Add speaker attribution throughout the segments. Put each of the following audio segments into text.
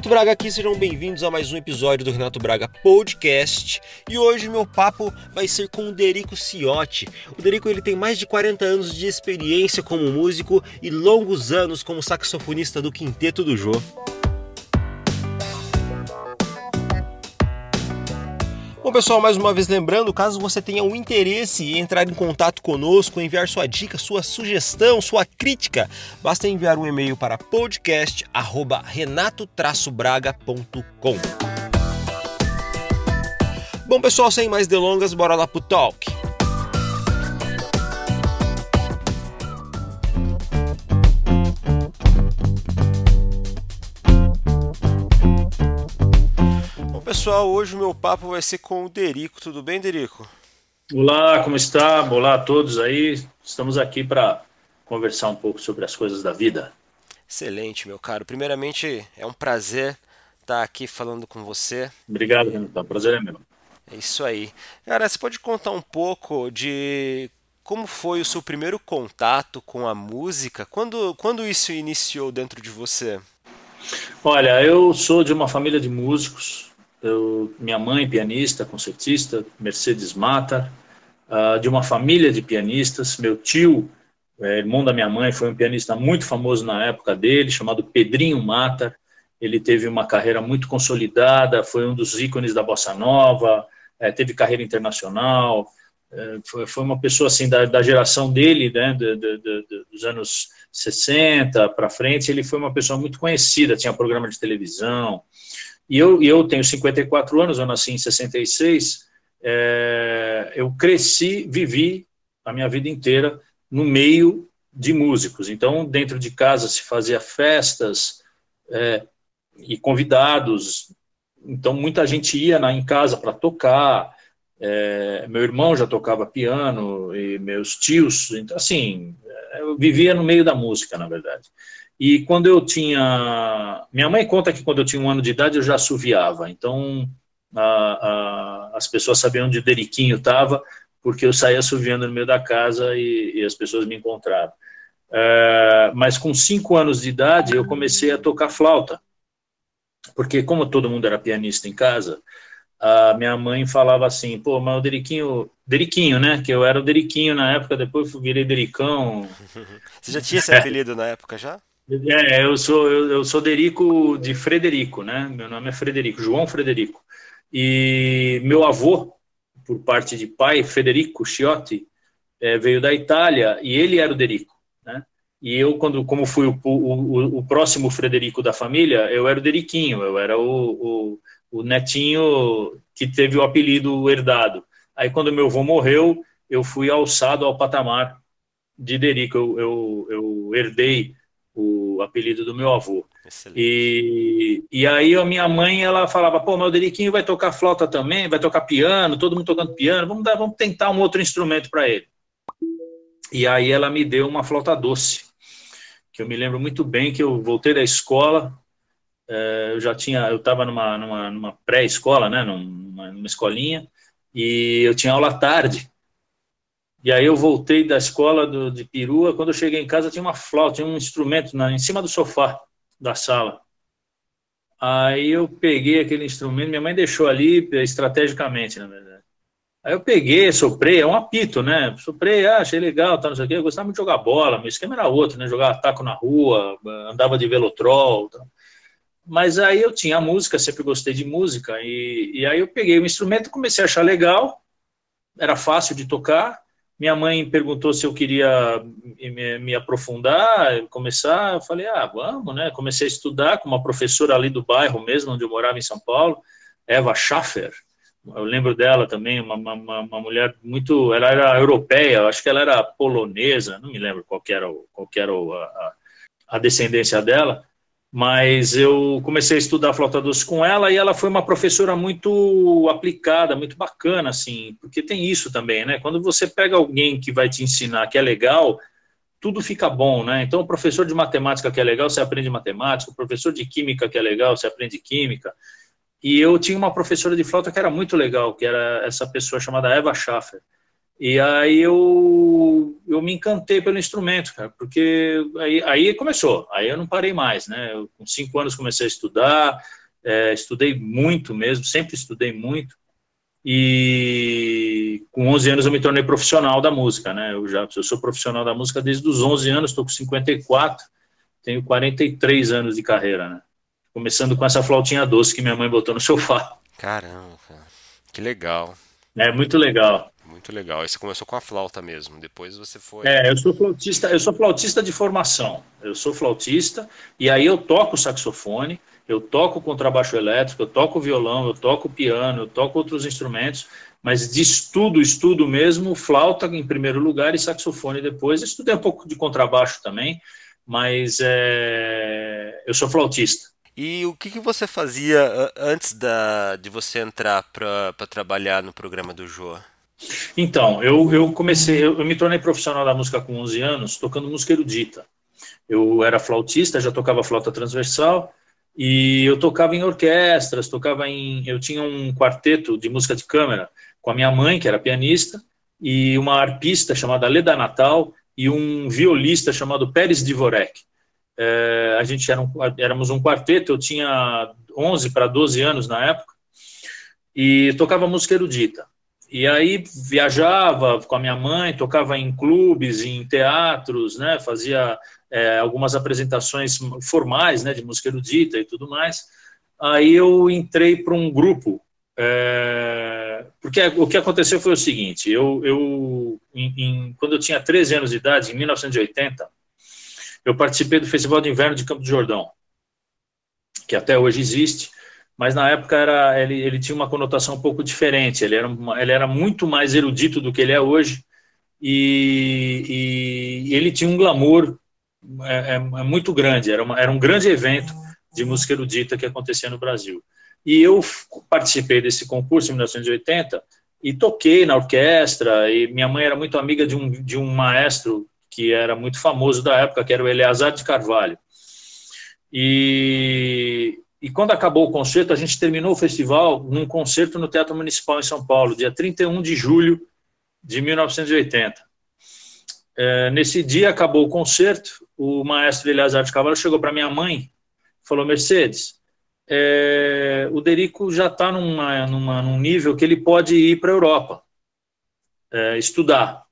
Speaker 1: Renato Braga aqui, sejam bem-vindos a mais um episódio do Renato Braga Podcast. E hoje meu papo vai ser com o Derico Ciotti. O Derico ele tem mais de 40 anos de experiência como músico e longos anos como saxofonista do Quinteto do Jô. Bom, pessoal, mais uma vez lembrando, caso você tenha um interesse em entrar em contato conosco, enviar sua dica, sua sugestão, sua crítica, basta enviar um e-mail para podcast@renato-braga.com. Bom, pessoal, sem mais delongas, bora lá pro talk. Pessoal, hoje o meu papo vai ser com o Derico. Tudo bem, Derico?
Speaker 2: Olá, como está? Olá a todos aí. Estamos aqui para conversar um pouco sobre as coisas da vida.
Speaker 1: Excelente, meu caro. Primeiramente, é um prazer estar aqui falando com você.
Speaker 2: Obrigado, Renato. Prazer é meu.
Speaker 1: É isso aí. Cara, você pode contar um pouco de como foi o seu primeiro contato com a música? Quando, quando isso iniciou dentro de você?
Speaker 2: Olha, eu sou de uma família de músicos. Eu, minha mãe, pianista, concertista, Mercedes Mata, uh, de uma família de pianistas. Meu tio, é, irmão da minha mãe, foi um pianista muito famoso na época dele, chamado Pedrinho Mata. Ele teve uma carreira muito consolidada, foi um dos ícones da bossa nova, é, teve carreira internacional. É, foi, foi, uma pessoa assim da, da geração dele, né, de, de, de, dos anos 60 para frente. Ele foi uma pessoa muito conhecida, tinha programa de televisão. E eu, eu tenho 54 anos, eu nasci em 66, é, eu cresci, vivi a minha vida inteira no meio de músicos. Então, dentro de casa se fazia festas é, e convidados. Então, muita gente ia na, em casa para tocar. É, meu irmão já tocava piano e meus tios. Então, assim, eu vivia no meio da música, na verdade. E quando eu tinha. Minha mãe conta que quando eu tinha um ano de idade eu já assoviava. Então a, a, as pessoas sabiam onde o Deriquinho estava, porque eu saía assoviando no meio da casa e, e as pessoas me encontraram. É, mas com cinco anos de idade eu comecei a tocar flauta. Porque, como todo mundo era pianista em casa, a minha mãe falava assim: pô, mas o Deriquinho. Deriquinho, né? Que eu era o Deriquinho na época, depois virei Dericão.
Speaker 1: Você já tinha esse apelido na época já?
Speaker 2: É, eu sou, eu, eu, sou Derico de Frederico, né? Meu nome é Frederico, João Frederico. E meu avô, por parte de pai, Federico Ciotti, é, veio da Itália e ele era o Derico, né? E eu, quando, como fui o, o, o, próximo Frederico da família, eu era o Deriquinho, eu era o, o, netinho que teve o apelido herdado. Aí, quando meu avô morreu, eu fui alçado ao patamar de Derico. Eu, eu, eu herdei o apelido do meu avô. E, e aí a minha mãe ela falava, pô, meu Deriquinho vai tocar flauta também, vai tocar piano, todo mundo tocando piano, vamos dar, vamos tentar um outro instrumento para ele. E aí ela me deu uma flauta doce, que eu me lembro muito bem que eu voltei da escola, é, eu já tinha, eu estava numa, numa, numa pré-escola, né, numa, numa escolinha, e eu tinha aula à tarde. E aí eu voltei da escola do, de perua, quando eu cheguei em casa tinha uma flauta, tinha um instrumento na, em cima do sofá da sala. Aí eu peguei aquele instrumento, minha mãe deixou ali estrategicamente, na verdade. Aí eu peguei, soprei, é um apito, né? Soprei, ah, achei legal, tá, não sei o quê. Eu gostava muito de jogar bola, meu esquema era outro, né? Jogar taco na rua, andava de velotrol. Tá. Mas aí eu tinha música, sempre gostei de música, e, e aí eu peguei o instrumento, comecei a achar legal, era fácil de tocar, minha mãe perguntou se eu queria me, me, aprofundar, começar. Eu falei, ah, vamos, né? Comecei a estudar com uma professora ali do bairro mesmo, onde eu morava em São Paulo, Eva Schaffer. Eu lembro dela também, uma, uma, uma mulher muito. Ela era europeia, acho que ela era polonesa, não me lembro qual era, qual era a, a descendência dela mas eu comecei a estudar flauta doce com ela e ela foi uma professora muito aplicada, muito bacana, assim, porque tem isso também, né? Quando você pega alguém que vai te ensinar que é legal, tudo fica bom, né? Então, o professor de matemática que é legal, você aprende matemática, o professor de química que é legal, você aprende química. E eu tinha uma professora de flauta que era muito legal, que era essa pessoa chamada Eva Schaffer. E aí eu, eu me encantei pelo instrumento, cara, porque aí, aí começou, aí eu não parei mais, né? Eu, com cinco anos comecei a estudar, é, estudei muito mesmo, sempre estudei muito, e com 11 anos eu me tornei profissional da música, né? Eu já eu sou profissional da música desde os 11 anos, estou com 54, tenho 43 anos de carreira, né? Começando com essa flautinha doce que minha mãe botou no sofá.
Speaker 1: Caramba, que legal.
Speaker 2: É muito legal.
Speaker 1: Muito legal. Aí você começou com a flauta mesmo, depois você foi.
Speaker 2: É, eu sou flautista, eu sou flautista de formação. Eu sou flautista e aí eu toco saxofone, eu toco contrabaixo elétrico, eu toco violão, eu toco piano, eu toco outros instrumentos, mas de estudo, estudo mesmo, flauta em primeiro lugar e saxofone depois. Eu estudei um pouco de contrabaixo também, mas é, eu sou flautista.
Speaker 1: E o que, que você fazia antes da, de você entrar para trabalhar no programa do Joa?
Speaker 2: Então, eu, eu comecei, eu, eu, me tornei profissional da música com 11 anos, tocando música erudita. Eu era flautista, já tocava flauta transversal, e eu tocava em orquestras, tocava em. Eu tinha um quarteto de música de câmara com a minha mãe, que era pianista, e uma arpista chamada Leda Natal, e um violista chamado Pérez Dvorek. É, a gente era um, éramos um quarteto, eu tinha 11 para 12 anos na época, e tocava música erudita. E aí viajava com a minha mãe, tocava em clubes, em teatros, né? Fazia é, algumas apresentações formais, né? De música erudita e tudo mais. Aí eu entrei para um grupo, é, porque o que aconteceu foi o seguinte: eu, eu em, em, quando eu tinha 13 anos de idade, em 1980, eu participei do Festival de Inverno de Campo do Jordão, que até hoje existe mas na época era, ele, ele tinha uma conotação um pouco diferente, ele era, uma, ele era muito mais erudito do que ele é hoje, e, e ele tinha um glamour é, é, é muito grande, era, uma, era um grande evento de música erudita que acontecia no Brasil. E eu participei desse concurso em 1980 e toquei na orquestra, e minha mãe era muito amiga de um, de um maestro que era muito famoso da época, que era o Eleazar de Carvalho. E, e quando acabou o concerto, a gente terminou o festival num concerto no Teatro Municipal em São Paulo, dia 31 de julho de 1980. É, nesse dia acabou o concerto, o maestro Eleazar de Cavalho chegou para minha mãe falou: Mercedes, é, o Derico já está numa, numa, num nível que ele pode ir para a Europa é, estudar.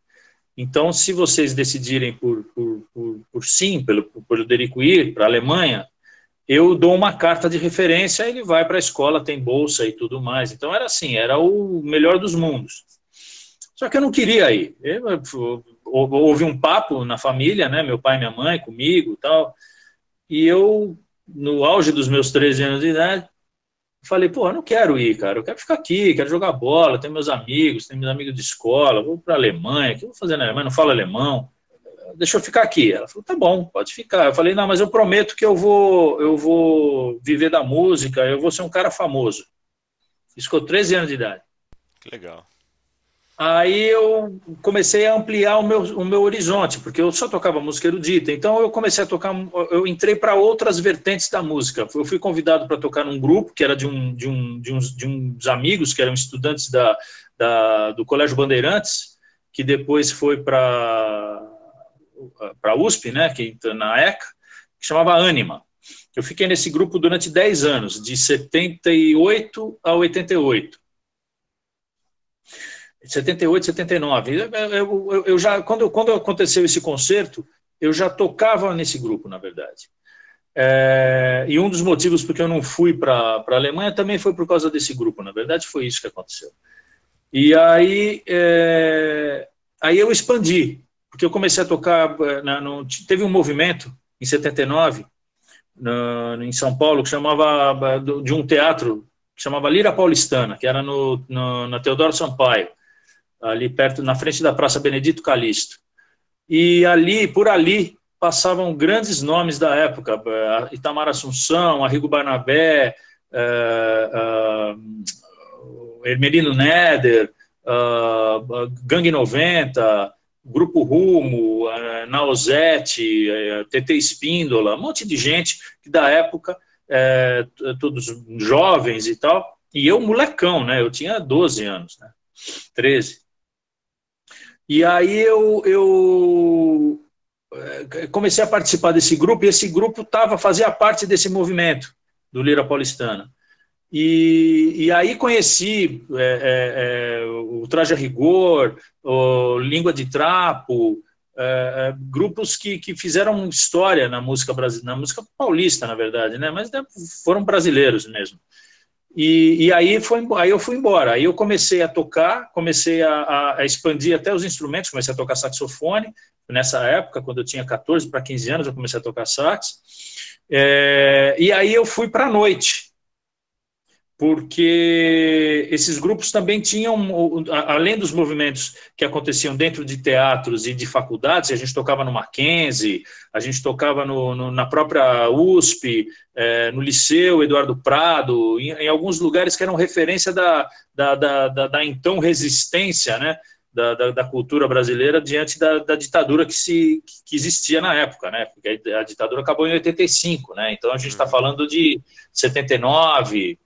Speaker 2: Então, se vocês decidirem por, por, por, por sim, pelo, por o Derico ir para a Alemanha, eu dou uma carta de referência, ele vai para a escola, tem bolsa e tudo mais. Então era assim, era o melhor dos mundos. Só que eu não queria ir. Eu, houve um papo na família, né, meu pai minha mãe comigo, tal. E eu, no auge dos meus 13 anos de idade, falei, pô, eu não quero ir, cara, eu quero ficar aqui, quero jogar bola, tenho meus amigos, tenho meus amigos de escola, vou para a Alemanha, o que eu vou fazer na Alemanha? Não falo alemão deixa eu ficar aqui. Ela falou, tá bom, pode ficar. Eu falei, não, mas eu prometo que eu vou, eu vou viver da música, eu vou ser um cara famoso. Isso com 13 anos de idade.
Speaker 1: Que legal.
Speaker 2: Aí eu comecei a ampliar o meu, o meu horizonte, porque eu só tocava música erudita. Então eu comecei a tocar, eu entrei para outras vertentes da música. Eu fui convidado para tocar num grupo que era de, um, de, um, de, uns, de uns amigos que eram estudantes da, da, do Colégio Bandeirantes, que depois foi para para a USP, né, que na ECA, que chamava Anima. Eu fiquei nesse grupo durante 10 anos, de 78 a 88. 78, 79. Eu, eu, eu já, quando, quando aconteceu esse concerto, eu já tocava nesse grupo, na verdade. É, e um dos motivos porque eu não fui para a Alemanha também foi por causa desse grupo, na verdade foi isso que aconteceu. E aí, é, aí eu expandi porque eu comecei a tocar, eh, na, no, teve um movimento em 79, no, em São Paulo, que chamava, eh, de um teatro, que chamava Lira Paulistana, que era no, no, na Teodoro Sampaio, ali perto, na frente da Praça Benedito Calixto. E ali, por ali, passavam grandes nomes da época, eh, Itamar Assunção, Arrigo Barnabé, uh, uh, Hermelino Neder, uh, Gangue 90, Grupo Rumo, Nausete, TT Espíndola, um monte de gente que da época, é, todos jovens e tal, e eu molecão, né? Eu tinha 12 anos, né? 13. E aí eu, eu é, comecei a participar desse grupo, e esse grupo tava, fazia parte desse movimento do Lira Paulistana. E, e aí conheci é, é, é o Traje a Rigor, o Língua de Trapo, é, é, grupos que, que fizeram história na música brasileira, na música paulista, na verdade, né? mas né, foram brasileiros mesmo. E, e, aí, foi, aí eu fui embora. Aí eu comecei a tocar, comecei a, a, expandir até os instrumentos, comecei a tocar saxofone. Nessa época, quando eu tinha 14 para 15 anos, eu comecei a tocar sax. É, e aí eu fui para a noite porque esses grupos também tinham, além dos movimentos que aconteciam dentro de teatros e de faculdades, a gente tocava no Mackenzie, a gente tocava no, no, na própria USP, é, no Liceu Eduardo Prado, em, em, alguns lugares que eram referência da, da, da, da, da então resistência, né? Da, da, da, cultura brasileira diante da, da, ditadura que, se, que existia na época, né? Porque a, a ditadura acabou em 85, né? Então a gente está uhum. falando de 79,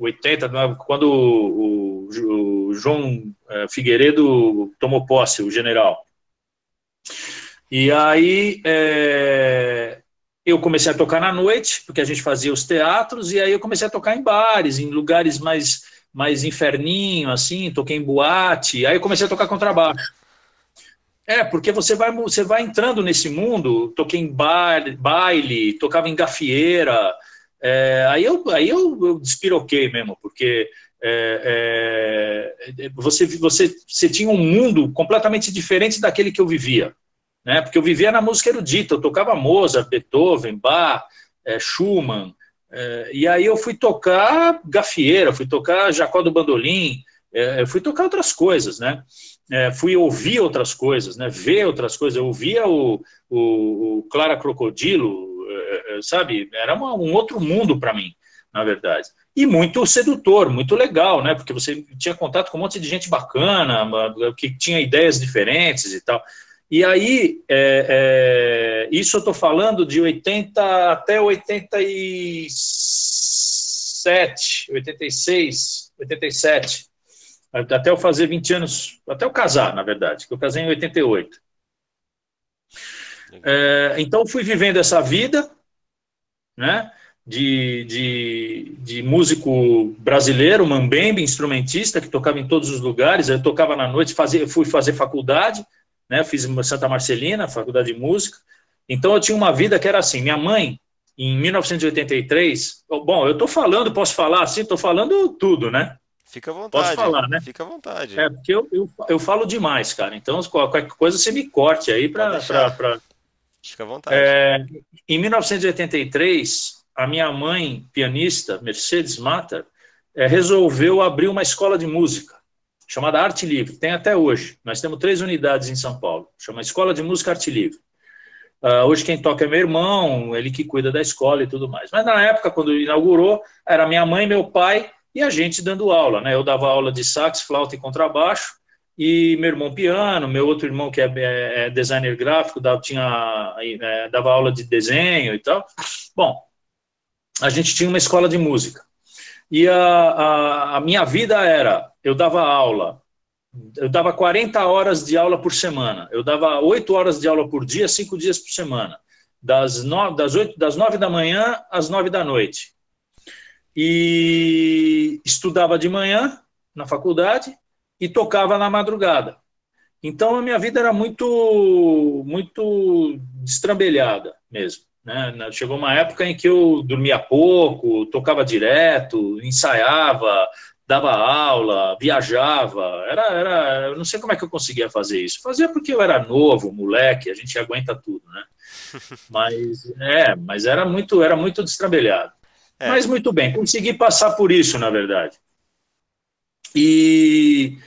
Speaker 2: 80, quando o, o, o João é, Figueiredo tomou posse, o general. E aí é, eu comecei a tocar na noite, porque a gente fazia os teatros, e aí eu comecei a tocar em bares, em lugares mais, mais inferninho, assim, toquei em boate, aí eu comecei a tocar contrabaixo. É, porque você vai, você vai entrando nesse mundo, toquei em baile, baile tocava em gafieira, é, aí eu, aí eu, eu despiroquei mesmo, porque é, é, você, você, você tinha um mundo completamente diferente daquele que eu vivia. Né? Porque eu vivia na música erudita, eu tocava Mozart, Beethoven, Bach, é, Schumann, é, e aí eu fui tocar gafieira, fui tocar Jacó do Bandolim, é, fui tocar outras coisas, né? fui ouvir outras coisas, né? Ver outras coisas. Eu ouvia o, o, o Clara Crocodilo, sabe? Era uma, um outro mundo para mim, na verdade. E muito sedutor, muito legal, né? Porque você tinha contato com um monte de gente bacana, que tinha ideias diferentes e tal. E aí, é, é, isso eu estou falando de 80 até 87, 86, 87. Até eu fazer 20 anos, até eu casar, na verdade, que eu casei em 88. É, então, fui vivendo essa vida, né? De, de, de músico brasileiro, mambembe, instrumentista, que tocava em todos os lugares. Eu tocava na noite, fazia, fui fazer faculdade, né? Fiz Santa Marcelina, faculdade de música. Então eu tinha uma vida que era assim. Minha mãe, em 1983, bom, eu estou falando, posso falar assim, estou falando tudo, né?
Speaker 1: Fica à vontade.
Speaker 2: Posso falar, né?
Speaker 1: Fica à vontade.
Speaker 2: É, porque eu, eu, eu falo demais, cara. Então, qualquer coisa você me corte aí para
Speaker 1: Fica à vontade.
Speaker 2: É, em 1983, a minha mãe, pianista, Mercedes Matter, é, resolveu abrir uma escola de música chamada Arte Livre. Tem até hoje. Nós temos três unidades em São Paulo. Chama Escola de Música Arte Livre. Uh, hoje quem toca é meu irmão, ele que cuida da escola e tudo mais. Mas na época, quando inaugurou, era minha mãe, meu pai e a gente dando aula. Né? Eu dava aula de sax, flauta e contrabaixo e meu irmão piano, meu outro irmão que é, é, é designer gráfico, dava, tinha, é, dava aula de desenho e tal. Bom, a gente tinha uma escola de música. E a, a, a minha vida era, eu dava aula, eu dava 40 horas de aula por semana, eu dava 8 horas de aula por dia, 5 dias por semana, das, no, das, 8, das 9 da manhã às 9 da noite. E estudava de manhã na faculdade, e tocava na madrugada. Então a minha vida era muito muito destrambelhada mesmo. Né? Chegou uma época em que eu dormia pouco, tocava direto, ensaiava, dava aula, viajava. Era, era, eu não sei como é que eu conseguia fazer isso. Fazia porque eu era novo, moleque, a gente aguenta tudo, né? Mas é, mas era muito, era muito destrambelhado. É. Mas muito bem, consegui passar por isso, na verdade. E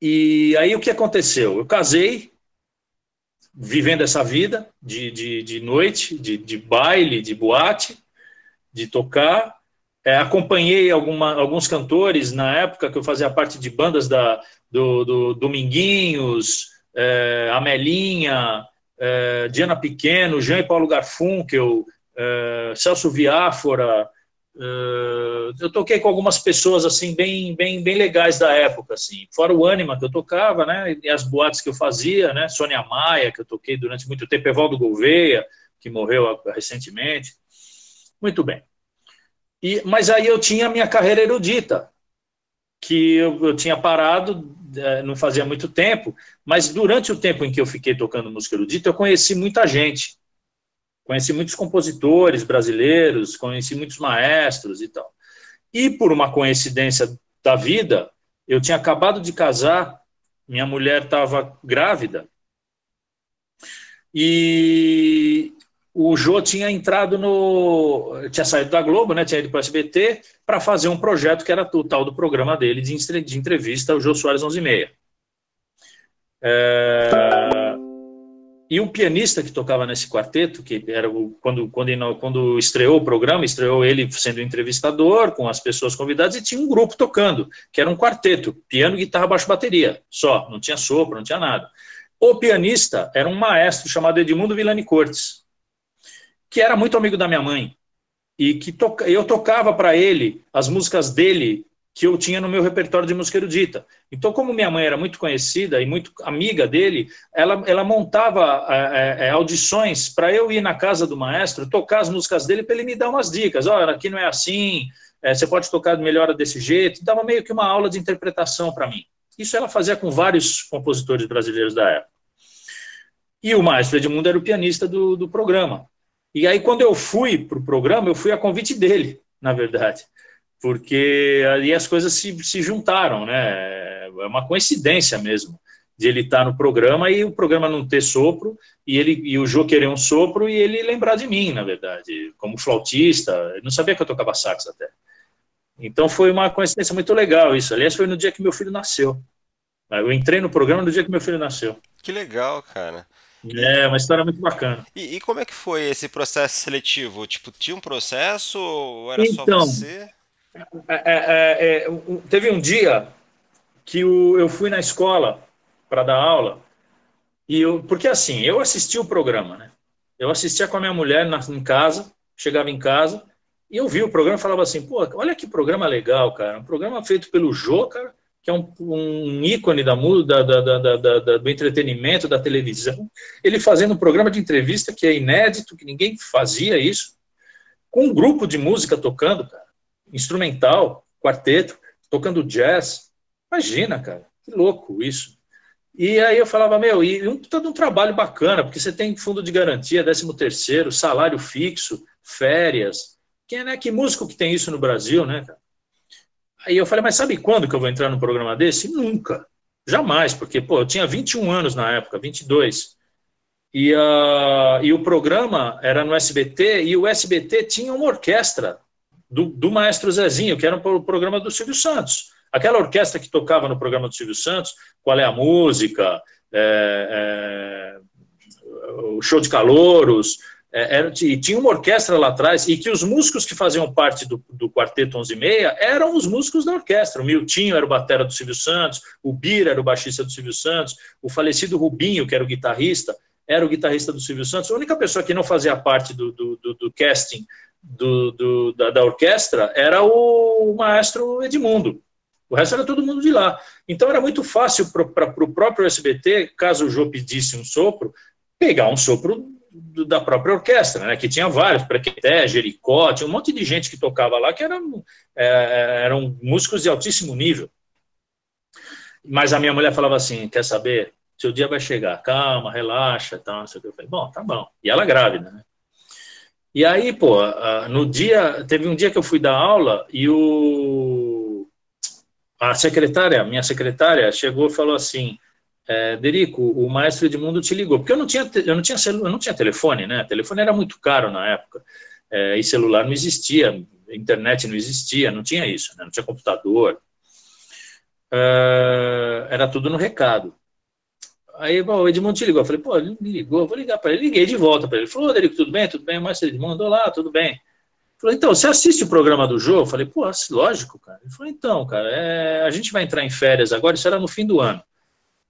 Speaker 2: e aí o que aconteceu? Eu casei, vivendo essa vida de, de, de noite, de, de baile, de boate, de tocar. É, acompanhei alguma, alguns cantores na época que eu fazia parte de bandas da, do, do Dominguinhos, é, Amelinha, é, Diana Pequeno, Jean e Paulo Garfunkel, é, Celso Viáfora, Uh, eu toquei com algumas pessoas assim bem, bem, bem legais da época, assim. Fora o Anima que eu tocava, né? E as boates que eu fazia, né? Sônia Maia que eu toquei durante muito tempo, Evaldo Gouveia que morreu recentemente. Muito bem. E, mas aí eu tinha a minha carreira erudita, que eu, eu tinha parado, é, não fazia muito tempo, mas durante o tempo em que eu fiquei tocando música erudita, eu conheci muita gente. Conheci muitos compositores brasileiros, conheci muitos maestros e tal. E por uma coincidência da vida, eu tinha acabado de casar, minha mulher estava grávida, e o Jô tinha entrado no. tinha saído da Globo, né? Tinha ido para o SBT para fazer um projeto que era o tal do programa dele de entrevista, o Jô Soares 11 e meia. É, e o pianista que tocava nesse quarteto, que era o, quando, quando, quando estreou o programa, estreou ele sendo entrevistador, com as pessoas convidadas, e tinha um grupo tocando, que era um quarteto, piano, guitarra, baixo, bateria, só, não tinha sopro, não tinha nada. O pianista era um maestro chamado Edmundo Villani Cortes, que era muito amigo da minha mãe, e que to, eu tocava para ele as músicas dele que eu tinha no meu repertório de música erudita. Então, como minha mãe era muito conhecida e muito amiga dele, ela, ela montava é, é, é audições para eu ir na casa do maestro, tocar as músicas dele para ele me dar umas dicas. Olha, aqui não é assim, é, você pode tocar melhor desse jeito. Dava meio que uma aula de interpretação para mim. Isso ela fazia com vários compositores brasileiros da época. E o maestro Edmundo era o pianista do, do programa. E aí, quando eu fui para o programa, eu fui a convite dele, na verdade porque ali as coisas se, se juntaram, né? É uma coincidência mesmo de ele estar no programa e o programa não ter sopro e ele e o Jô querer um sopro e ele lembrar de mim, na verdade, como flautista. Eu não sabia que eu tocava sax até. Então foi uma coincidência muito legal isso. Aliás, foi no dia que meu filho nasceu. Eu entrei no programa no dia que meu filho nasceu.
Speaker 1: Que legal, cara.
Speaker 2: É, uma história muito bacana.
Speaker 1: E, e como é que foi esse processo seletivo? Tipo, tinha um processo ou era então, só você?
Speaker 2: É, é, é, é teve um dia que o, eu fui na escola para dar aula e eu, porque assim, eu assisti o programa, né? Eu assistia com a minha mulher na, em casa, chegava em casa e eu vi o programa falava assim, pô, olha que programa legal, cara, um programa feito pelo Jô, cara, que é um, um ícone da, da, da, da, do entretenimento, da televisão, ele fazendo um programa de entrevista que é inédito, que ninguém fazia isso, com um grupo de música tocando, cara instrumental, quarteto, tocando jazz. Imagina, cara, que louco isso. E aí eu falava, meu, e um, todo um trabalho bacana, porque você tem fundo de garantia, 13 terceiro, salário fixo, férias. Quem é, né, que músico que tem isso no Brasil, né, cara? Aí eu falei, mas sabe quando que eu vou entrar num programa desse? Nunca. Jamais, porque, pô, eu tinha 21 anos na época, 22. E, uh, e o programa era no SBT, e o SBT tinha uma orquestra do, do maestro Zezinho, que era o programa do Silvio Santos. Aquela orquestra que tocava no programa do Silvio Santos, qual é a música, é, é, o show de calouros, é, era, e tinha uma orquestra lá atrás, e que os músicos que faziam parte do, do Quarteto 11 e meia eram os músicos da orquestra. O Miltinho era o batera do Silvio Santos, o Bira era o baixista do Silvio Santos, o falecido Rubinho, que era o guitarrista, era o guitarrista do Silvio Santos. A única pessoa que não fazia parte do, do, do, do casting do, do da, da, orquestra era o maestro Edmundo. O resto era todo mundo de lá. Então era muito fácil para o próprio SBT, caso o Jô pedisse um sopro, pegar um sopro da própria orquestra, né, que tinha vários, Prequeté, Jericó, tinha um monte de gente que tocava lá que eram, é, eram músicos de altíssimo nível. Mas a minha mulher falava assim, quer saber, seu dia vai chegar, calma, relaxa, tal, não sei o que. Eu falei, bom, tá bom. E ela grávida, né? E aí, pô, no dia, teve um dia que eu fui dar aula e o a secretária, minha secretária, chegou e falou assim: é, Derico, o maestro Edmundo te ligou, porque eu não tinha, eu não tinha, eu não tinha telefone, né? Telefone era muito caro na época é, e celular não existia, internet não existia, não tinha isso, né? não tinha computador, é, era tudo no recado. Aí o Edmundo te ligou. Eu falei, pô, ele me ligou, vou ligar para ele. Liguei de volta para ele. Ele falou, Derico, tudo bem? Tudo bem? Mas Edmundo, olá, tudo bem? Ele falou, então, você assiste o programa do jogo? Eu falei, pô, lógico, cara. Ele falou, então, cara, é... a gente vai entrar em férias agora, isso era no fim do ano.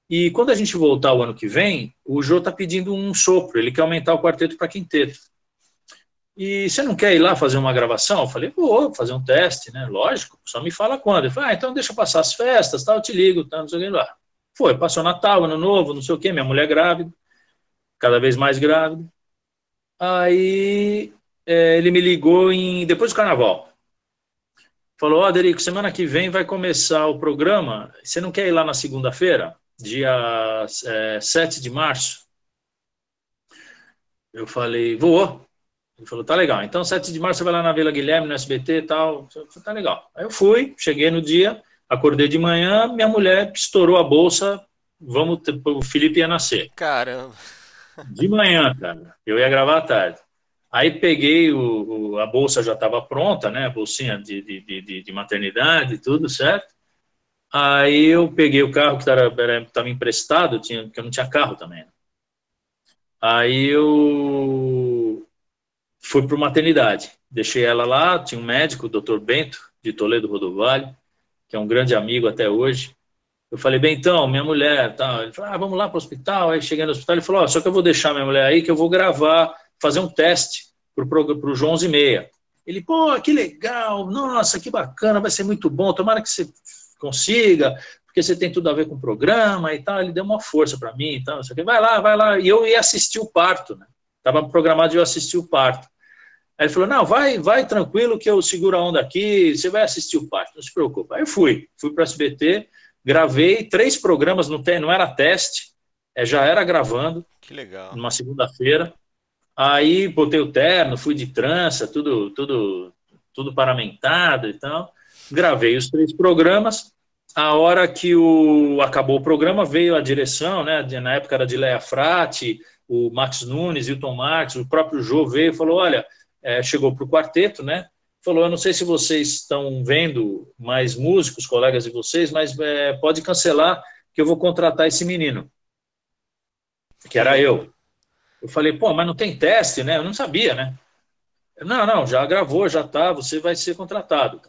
Speaker 2: E quando a gente voltar o ano que vem, o Jô está pedindo um sopro, ele quer aumentar o quarteto para quinteto. E você não quer ir lá fazer uma gravação? Eu falei, vou fazer um teste, né? Lógico, só me fala quando. Ele falou, ah, então deixa eu passar as festas, tal, eu te ligo, tá, não sei o que lá. Foi, passou Natal, Ano Novo, não sei o que, minha mulher grávida, cada vez mais grávida. Aí é, ele me ligou em depois do carnaval. Falou, ó, oh, semana que vem vai começar o programa, você não quer ir lá na segunda-feira, dia é, 7 de março? Eu falei, vou. Ele falou, tá legal. Então, 7 de março você vai lá na Vila Guilherme, no SBT e tal. Eu falei, tá legal. Aí eu fui, cheguei no dia, acordei de manhã, minha mulher estourou a bolsa, vamos, o Felipe ia nascer.
Speaker 1: Caramba.
Speaker 2: De manhã, cara. Eu ia gravar à tarde. Aí peguei o, o a bolsa já estava pronta, né? A bolsinha de, de, de, de maternidade, tudo certo. Aí eu peguei o carro que estava emprestado, tinha, porque eu não tinha carro também. Né? Aí eu fui para maternidade. Deixei ela lá, tinha um médico, o doutor Bento, de Toledo Rodovalho, que é um grande amigo até hoje. Eu falei, bem, então, minha mulher, tá. ele falou, ah, vamos lá para o hospital. Aí cheguei no hospital, ele falou, oh, só que eu vou deixar minha mulher aí, que eu vou gravar, fazer um teste para o João 11 e meia. Ele, pô, que legal, nossa, que bacana, vai ser muito bom, tomara que você consiga, porque você tem tudo a ver com o programa e tal. Ele deu uma força para mim, então, vai lá, vai lá. E eu ia assistir o parto, né? Estava programado eu assistir o parto. Aí ele falou: não, vai, vai tranquilo que eu seguro a onda aqui, você vai assistir o parto, não se preocupe. Aí eu fui, fui para o SBT, gravei três programas, não, tem, não era teste, é, já era gravando.
Speaker 1: Que legal.
Speaker 2: Numa segunda-feira. Aí botei o terno, fui de trança, tudo, tudo, tudo paramentado e tal. Gravei os três programas. A hora que o, acabou o programa, veio a direção, né? Na época era de Leia Frati, o Max Nunes, Hilton Marques, o próprio Jô veio e falou: olha, é, chegou para o quarteto, né? Falou: eu não sei se vocês estão vendo mais músicos, colegas de vocês, mas é, pode cancelar que eu vou contratar esse menino, que era eu. Eu falei: pô, mas não tem teste, né? Eu não sabia, né? Não, não, já gravou, já tá, você vai ser contratado.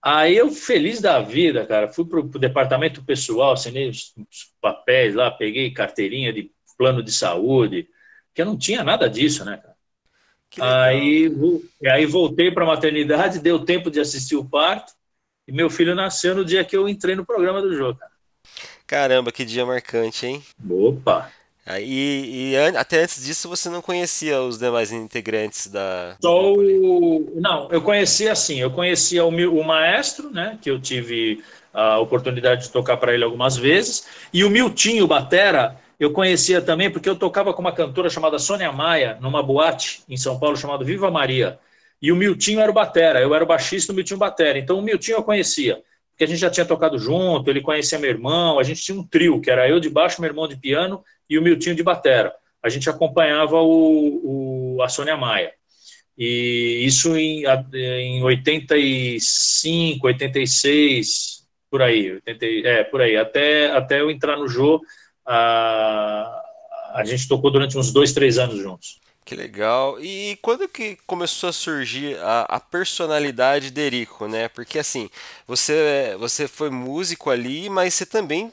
Speaker 2: Aí eu, feliz da vida, cara, fui para o departamento pessoal, assinei os, os, papéis lá, peguei carteirinha de plano de saúde, que eu não tinha nada disso, né? Aí, aí voltei para a maternidade, deu tempo de assistir o parto, e meu filho nasceu no dia que eu entrei no programa do jogo. Cara.
Speaker 1: Caramba, que dia marcante, hein?
Speaker 2: Opa!
Speaker 1: E, e, até antes disso você não conhecia os demais integrantes da.
Speaker 2: Só o... Não, eu conhecia assim, eu conhecia o, o maestro, né? Que eu tive a oportunidade de tocar para ele algumas vezes, e o Miltinho Batera, eu conhecia também porque eu tocava com uma cantora chamada Sônia Maia, numa boate em São Paulo chamada Viva Maria. E o Miltinho era o batera, eu era o baixista do Miltinho Batera. Então o Miltinho eu conhecia, porque a gente já tinha tocado junto, ele conhecia meu irmão, a gente tinha um trio, que era eu de baixo, meu irmão de piano e o Miltinho de batera. A gente acompanhava o, o a Sônia Maia. E isso em, em 85, 86, por aí, 80, é, por aí, até, até eu entrar no Jô, a, a gente tocou durante uns dois, três anos juntos.
Speaker 1: Que legal. E quando que começou a surgir a, a, personalidade de Erico, né? Porque assim, você, você foi músico ali, mas você também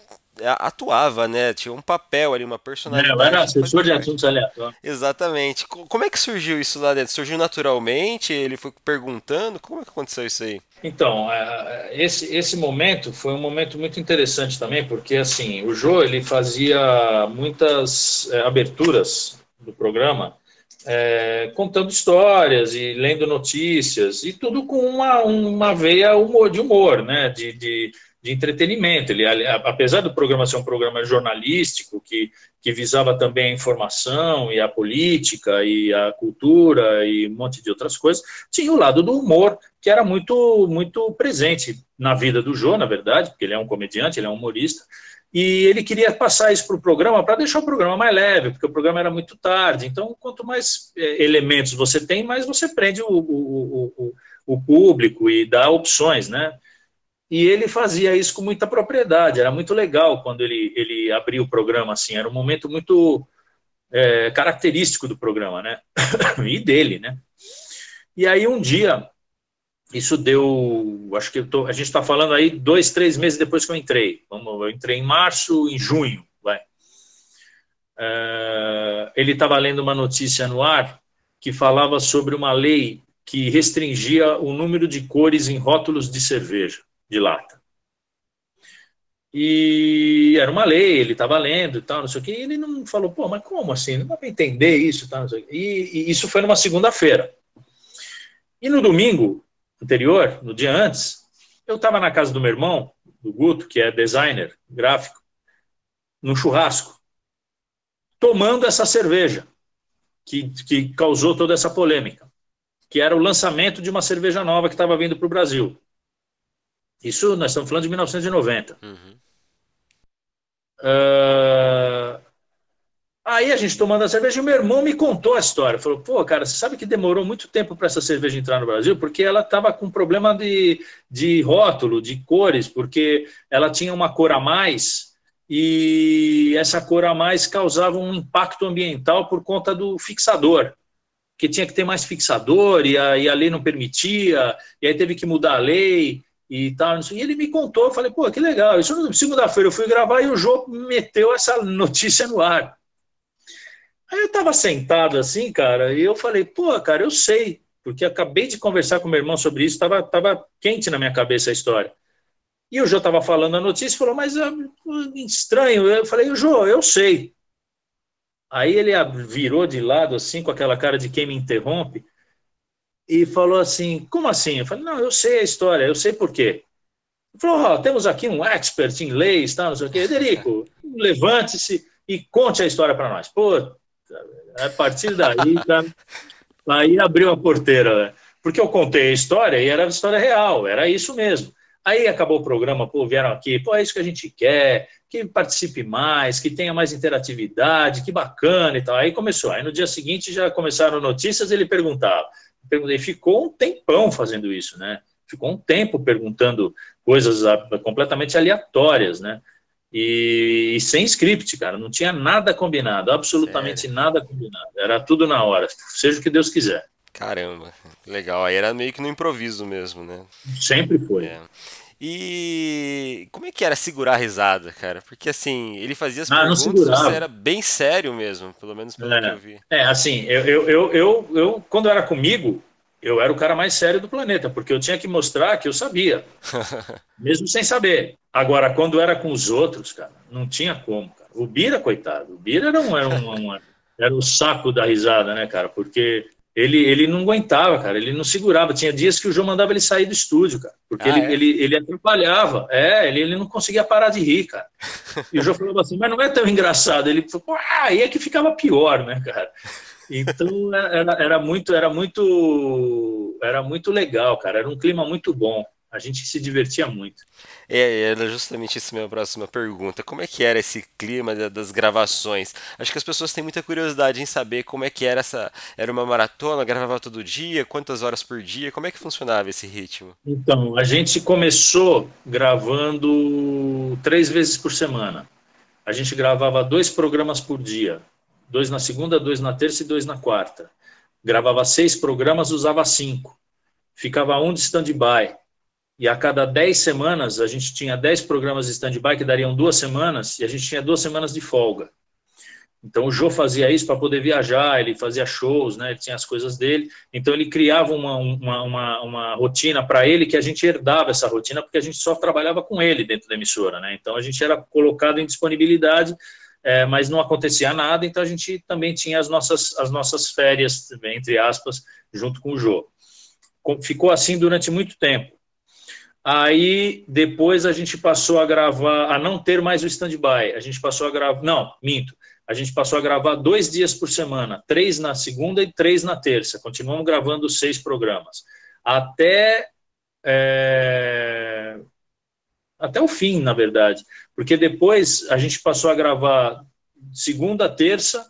Speaker 1: atuava, né? Tinha um papel ali, uma personalidade.
Speaker 2: É, era assessor de assuntos aleatórios.
Speaker 1: Exatamente. Como é que surgiu isso lá dentro? Surgiu naturalmente? Ele foi perguntando? Como é que aconteceu isso aí?
Speaker 2: Então, é, esse, esse momento foi um momento muito interessante também, porque assim, o Jô ele fazia muitas é, aberturas do programa, é, contando histórias e lendo notícias, e tudo com uma, uma veia humor, de humor, né? De, de, de entretenimento. Ele, apesar do programa ser um programa jornalístico que, que visava também a informação e a política e a cultura e um monte de outras coisas, tinha o lado do humor que era muito muito presente na vida do Jô, na verdade, porque ele é um comediante, ele é um humorista. E ele queria passar isso para o programa para deixar o programa mais leve, porque o programa era muito tarde. Então, quanto mais é, elementos você tem, mais você prende o, o, o, o público e dá opções, né? E ele fazia isso com muita propriedade, era muito legal quando ele, ele abria o programa assim, era um momento muito é, característico do programa, né? e dele, né? E aí um dia, isso deu, acho que tô, a gente está falando aí dois, três meses depois que eu entrei. Vamos, eu entrei em março, em junho, vai. É, ele estava lendo uma notícia no ar que falava sobre uma lei que restringia o número de cores em rótulos de cerveja de lata. E era uma lei, ele estava lendo e tal, não sei o que, e ele não falou, pô, mas como assim? Não dá para entender isso tal, e, e isso foi numa segunda-feira. E no domingo anterior, no dia antes, eu estava na casa do meu irmão, do Guto, que é designer gráfico, no churrasco, tomando essa cerveja que, que causou toda essa polêmica, que era o lançamento de uma cerveja nova que estava vindo para o Brasil. Isso nós estamos falando de 1990. Uhum. Uh, aí a gente tomando a cerveja, e meu irmão me contou a história. Falou: pô, cara, você sabe que demorou muito tempo para essa cerveja entrar no Brasil? Porque ela estava com problema de, de rótulo, de cores, porque ela tinha uma cor a mais e essa cor a mais causava um impacto ambiental por conta do fixador, que tinha que ter mais fixador e a, e a lei não permitia, e aí teve que mudar a lei e tal. E ele me contou, eu falei, pô, que legal. Isso segunda-feira eu fui gravar e o Jô meteu essa notícia no ar. Aí eu estava sentado assim, cara, e eu falei, pô, cara, eu sei, porque acabei de conversar com meu irmão sobre isso, estava tava quente na minha cabeça a história. E o Jô estava falando a notícia e falou, mas é estranho. Eu falei, Jô, eu sei. Aí ele virou de lado, assim, com aquela cara de quem me interrompe, e falou assim: Como assim? Eu falei: Não, eu sei a história, eu sei por quê. Ele falou: oh, Temos aqui um expert em leis, tá, não sei o quê. Federico, levante-se e conte a história para nós. Pô, a partir daí, tá, aí abriu a porteira, né? porque eu contei a história e era a história real, era isso mesmo. Aí acabou o programa, pô, vieram aqui, pô, é isso que a gente quer, que participe mais, que tenha mais interatividade, que bacana e tal. Aí começou. Aí no dia seguinte já começaram notícias, ele perguntava: perguntei, ficou um tempão fazendo isso, né? Ficou um tempo perguntando coisas completamente aleatórias, né? E, e sem script, cara, não tinha nada combinado, absolutamente Sério? nada combinado. Era tudo na hora, seja o que Deus quiser.
Speaker 1: Caramba, legal. Aí era meio que no improviso mesmo, né?
Speaker 2: Sempre foi. É.
Speaker 1: E como é que era segurar a risada, cara? Porque assim, ele fazia as ah, perguntas, você era bem sério mesmo, pelo menos pelo
Speaker 2: é,
Speaker 1: que eu vi.
Speaker 2: É, assim, eu, eu, eu, eu, eu, quando era comigo, eu era o cara mais sério do planeta, porque eu tinha que mostrar que eu sabia, mesmo sem saber. Agora, quando era com os outros, cara, não tinha como, cara. O Bira, coitado, o Bira era um, era um, um era o saco da risada, né, cara? Porque ele, ele não aguentava, cara, ele não segurava. Tinha dias que o João mandava ele sair do estúdio, cara, porque ah, ele, é? ele, ele atrapalhava. É, ele, ele não conseguia parar de rir, cara. E o João falava assim, mas não é tão engraçado. Ele falou, ah, aí é que ficava pior, né, cara? Então era, era muito, era muito, era muito legal, cara. Era um clima muito bom. A gente se divertia muito.
Speaker 1: É, era justamente essa minha próxima pergunta. Como é que era esse clima das gravações? Acho que as pessoas têm muita curiosidade em saber como é que era essa. Era uma maratona, gravava todo dia, quantas horas por dia? Como é que funcionava esse ritmo?
Speaker 2: Então, a gente começou gravando três vezes por semana. A gente gravava dois programas por dia. Dois na segunda, dois na terça e dois na quarta. Gravava seis programas, usava cinco. Ficava um de stand-by e a cada 10 semanas, a gente tinha 10 programas de stand-by, que dariam duas semanas, e a gente tinha duas semanas de folga. Então o Jô fazia isso para poder viajar, ele fazia shows, né? ele tinha as coisas dele. Então ele criava uma, uma, uma, uma rotina para ele que a gente herdava essa rotina, porque a gente só trabalhava com ele dentro da emissora. Né? Então a gente era colocado em disponibilidade, é, mas não acontecia nada, então a gente também tinha as nossas, as nossas férias, entre aspas, junto com o Jô. Ficou assim durante muito tempo. Aí depois a gente passou a gravar, a não ter mais o stand-by. A gente passou a gravar, não, minto. A gente passou a gravar dois dias por semana, três na segunda e três na terça. Continuamos gravando seis programas. Até. É, até o fim, na verdade. Porque depois a gente passou a gravar segunda, terça,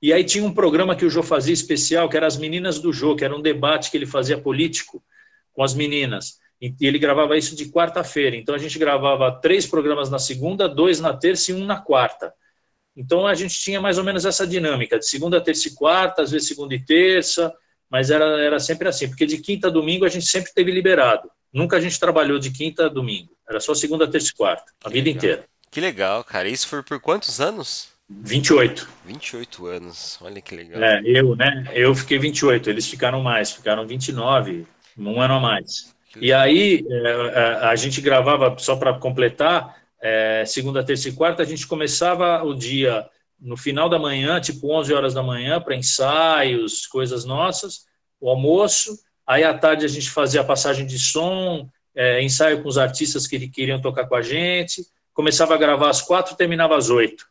Speaker 2: e aí tinha um programa que o Jô fazia especial, que era As Meninas do Jô, que era um debate que ele fazia político com as meninas. E ele gravava isso de quarta-feira. Então a gente gravava três programas na segunda, dois na terça e um na quarta. Então a gente tinha mais ou menos essa dinâmica, de segunda, terça e quarta, às vezes segunda e terça, mas era, era sempre assim, porque de quinta a domingo a gente sempre teve liberado. Nunca a gente trabalhou de quinta a domingo. Era só segunda, terça e quarta, a que vida
Speaker 1: legal.
Speaker 2: inteira.
Speaker 1: Que legal, cara. Isso foi por quantos anos?
Speaker 2: 28.
Speaker 1: 28 anos, olha que legal.
Speaker 2: É, eu, né? Eu fiquei 28, eles ficaram mais, ficaram 29, um ano a mais. E aí, é, a gente gravava, só para completar, é, segunda, terça e quarta, a gente começava o dia no final da manhã, tipo 11 horas da manhã, para ensaios, coisas nossas, o almoço. Aí à tarde a gente fazia a passagem de som, é, ensaio com os artistas que queriam tocar com a gente. Começava a gravar às quatro, terminava às oito.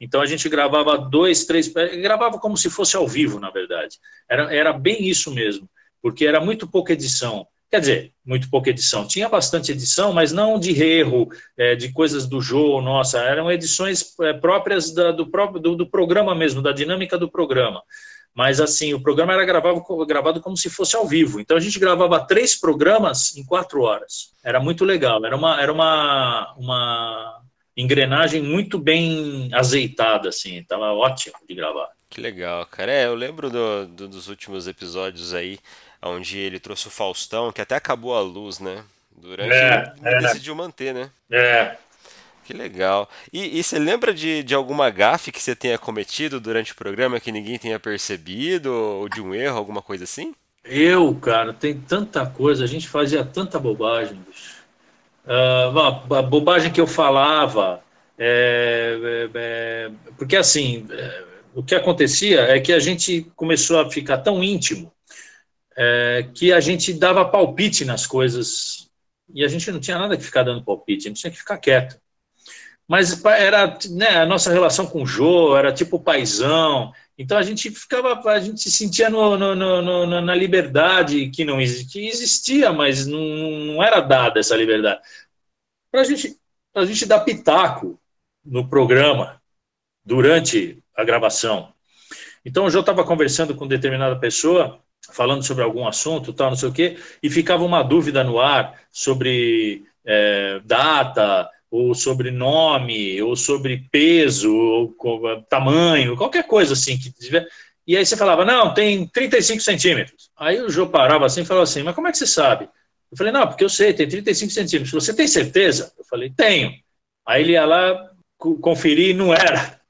Speaker 2: Então a gente gravava dois, três, gravava como se fosse ao vivo, na verdade. Era, era bem isso mesmo, porque era muito pouca edição. Quer dizer, muito pouca edição. Tinha bastante edição, mas não de erro, é, de coisas do jogo, nossa, eram edições é, próprias da, do, próprio, do, do, programa mesmo, da dinâmica do programa. Mas assim, o programa era gravado, gravado como se fosse ao vivo. Então a gente gravava três programas em quatro horas. Era muito legal, era uma, era uma, uma engrenagem muito bem azeitada, assim, estava ótimo de gravar.
Speaker 1: Que legal, cara. É, eu lembro do, do, dos últimos episódios aí onde ele trouxe o Faustão, que até acabou a luz, né? Durante. É, é. decidiu manter, né?
Speaker 2: É.
Speaker 1: Que legal. E, e, você lembra de, de alguma gafe que você tenha cometido durante o programa que ninguém tenha percebido? Ou de um erro, alguma coisa assim?
Speaker 2: Eu, cara, tem tanta coisa, a gente fazia tanta bobagem, bicho. Uh, a bobagem que eu falava, é, é, é, porque assim, é, o que acontecia é que a gente começou a ficar tão íntimo é, que a gente dava palpite nas coisas e a gente não tinha nada que ficar dando palpite, a gente tinha que ficar quieto. Mas era né, a nossa relação com o Jô, era tipo paisão, então a gente ficava, a gente se sentia no, no, no, na liberdade que não que existia, mas não, não era dada essa liberdade. Para gente, a gente dar pitaco no programa durante a gravação. Então o Jô estava conversando com determinada pessoa falando sobre algum assunto, tal, não sei o quê, e ficava uma dúvida no ar sobre é, data, ou sobre nome, ou sobre peso, ou tamanho, qualquer coisa assim que tiver. E aí você falava, não, tem 35 centímetros. Aí o Jô parava assim e falava assim, mas como é que você sabe? Eu falei, não, porque eu sei, tem 35 centímetros. Você tem certeza? Eu falei, tenho. Aí ele ia lá conferir e não era.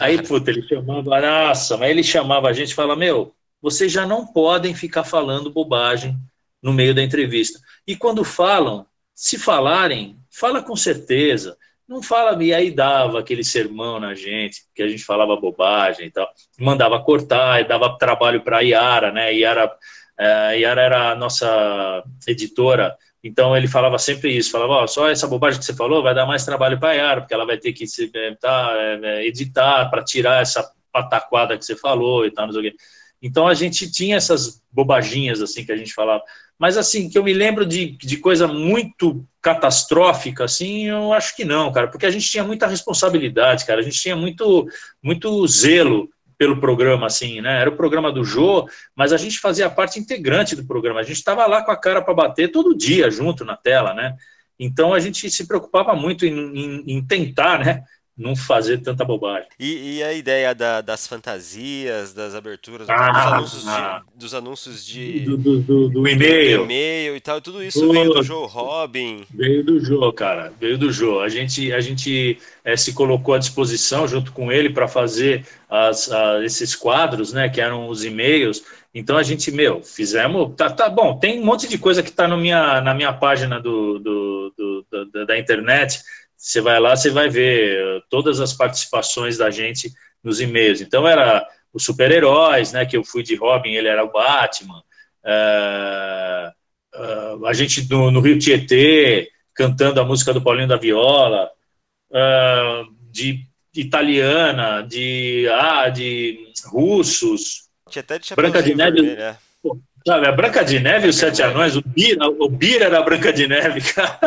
Speaker 2: Aí, puta, ele chamava, nossa, mas ele chamava a gente e falava, meu, vocês já não podem ficar falando bobagem no meio da entrevista. E quando falam, se falarem, fala com certeza. Não fala, e aí dava aquele sermão na gente, que a gente falava bobagem e tal. Mandava cortar, e dava trabalho para a Iara, né? Iara, é, a Iara era a nossa editora, então ele falava sempre isso, falava, ó, só essa bobagem que você falou vai dar mais trabalho para a Yara, porque ela vai ter que se, é, tá, é, editar para tirar essa pataquada que você falou e tal, não sei o quê. Então a gente tinha essas bobaginhas assim que a gente falava. Mas assim, que eu me lembro de, de coisa muito catastrófica, assim, eu acho que não, cara, porque a gente tinha muita responsabilidade, cara, a gente tinha muito, muito zelo pelo programa, assim, né? Era o programa do Jô, mas a gente fazia parte integrante do programa. A gente estava lá com a cara para bater todo dia junto na tela, né? Então a gente se preocupava muito em, em, em tentar, né? Não fazer tanta bobagem.
Speaker 1: E, e a ideia da, das fantasias, das aberturas, ah, dos, anúncios ah, de, dos anúncios de.
Speaker 2: Do, do, do e-mail.
Speaker 1: Do e-mail e tal, tudo isso veio do Joe Robin.
Speaker 2: Veio do Joe, cara, veio do Joe. A gente, a gente é, se colocou à disposição junto com ele para fazer as, a, esses quadros, né, que eram os e-mails. Então a gente, meu, fizemos. Tá, tá bom, tem um monte de coisa que está na minha, na minha página do, do, do da, da internet você vai lá, você vai ver todas as participações da gente nos e-mails. Então era os super-heróis, né? Que eu fui de Robin, ele era o Batman. Uh, uh, a gente no, no, Rio Tietê cantando a música do Paulinho da Viola, uh, de italiana, de ah, de russos. Branca de Neve. É. sabe, a Branca de Neve e os Sete Anões, o Bira, o Bira era a Branca de Neve, cara.